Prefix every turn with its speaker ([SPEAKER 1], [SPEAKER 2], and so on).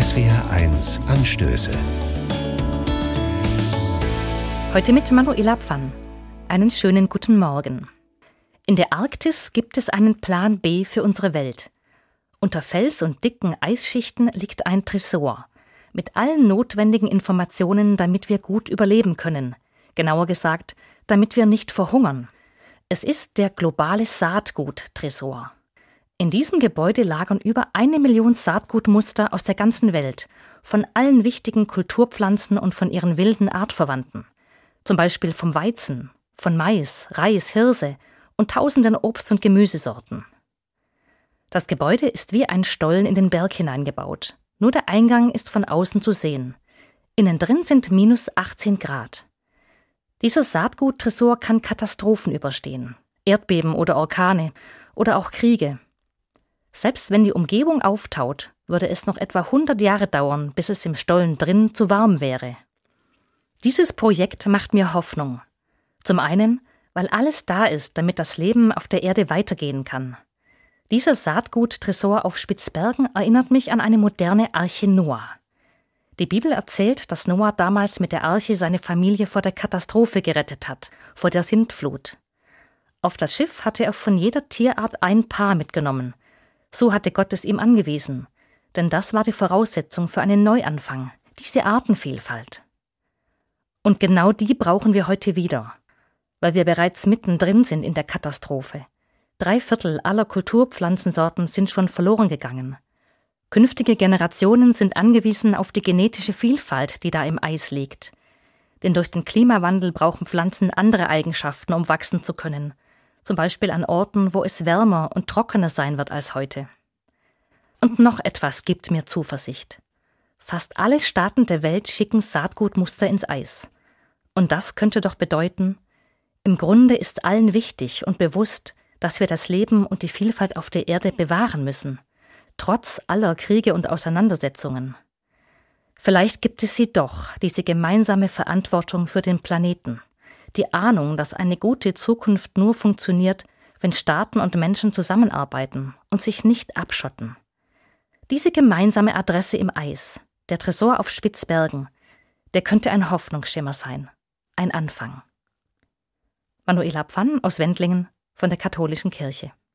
[SPEAKER 1] SWR1 Anstöße.
[SPEAKER 2] Heute mit Manuela Pfann. Einen schönen guten Morgen. In der Arktis gibt es einen Plan B für unsere Welt. Unter Fels und dicken Eisschichten liegt ein Tresor mit allen notwendigen Informationen, damit wir gut überleben können. Genauer gesagt, damit wir nicht verhungern. Es ist der globale Saatgut-Tresor. In diesem Gebäude lagern über eine Million Saatgutmuster aus der ganzen Welt, von allen wichtigen Kulturpflanzen und von ihren wilden Artverwandten. Zum Beispiel vom Weizen, von Mais, Reis, Hirse und tausenden Obst- und Gemüsesorten. Das Gebäude ist wie ein Stollen in den Berg hineingebaut. Nur der Eingang ist von außen zu sehen. Innen drin sind minus 18 Grad. Dieser Saatguttresor kann Katastrophen überstehen, Erdbeben oder Orkane oder auch Kriege. Selbst wenn die Umgebung auftaut, würde es noch etwa 100 Jahre dauern, bis es im Stollen drin zu warm wäre. Dieses Projekt macht mir Hoffnung. Zum einen, weil alles da ist, damit das Leben auf der Erde weitergehen kann. Dieser Saatguttresor auf Spitzbergen erinnert mich an eine moderne Arche Noah. Die Bibel erzählt, dass Noah damals mit der Arche seine Familie vor der Katastrophe gerettet hat, vor der Sintflut. Auf das Schiff hatte er von jeder Tierart ein Paar mitgenommen, so hatte Gott es ihm angewiesen, denn das war die Voraussetzung für einen Neuanfang, diese Artenvielfalt. Und genau die brauchen wir heute wieder, weil wir bereits mittendrin sind in der Katastrophe. Drei Viertel aller Kulturpflanzensorten sind schon verloren gegangen. Künftige Generationen sind angewiesen auf die genetische Vielfalt, die da im Eis liegt. Denn durch den Klimawandel brauchen Pflanzen andere Eigenschaften, um wachsen zu können, zum Beispiel an Orten, wo es wärmer und trockener sein wird als heute. Und noch etwas gibt mir Zuversicht. Fast alle Staaten der Welt schicken Saatgutmuster ins Eis. Und das könnte doch bedeuten, im Grunde ist allen wichtig und bewusst, dass wir das Leben und die Vielfalt auf der Erde bewahren müssen, trotz aller Kriege und Auseinandersetzungen. Vielleicht gibt es sie doch, diese gemeinsame Verantwortung für den Planeten die Ahnung, dass eine gute Zukunft nur funktioniert, wenn Staaten und Menschen zusammenarbeiten und sich nicht abschotten. Diese gemeinsame Adresse im Eis, der Tresor auf Spitzbergen, der könnte ein Hoffnungsschimmer sein, ein Anfang. Manuela Pfann aus Wendlingen von der Katholischen Kirche.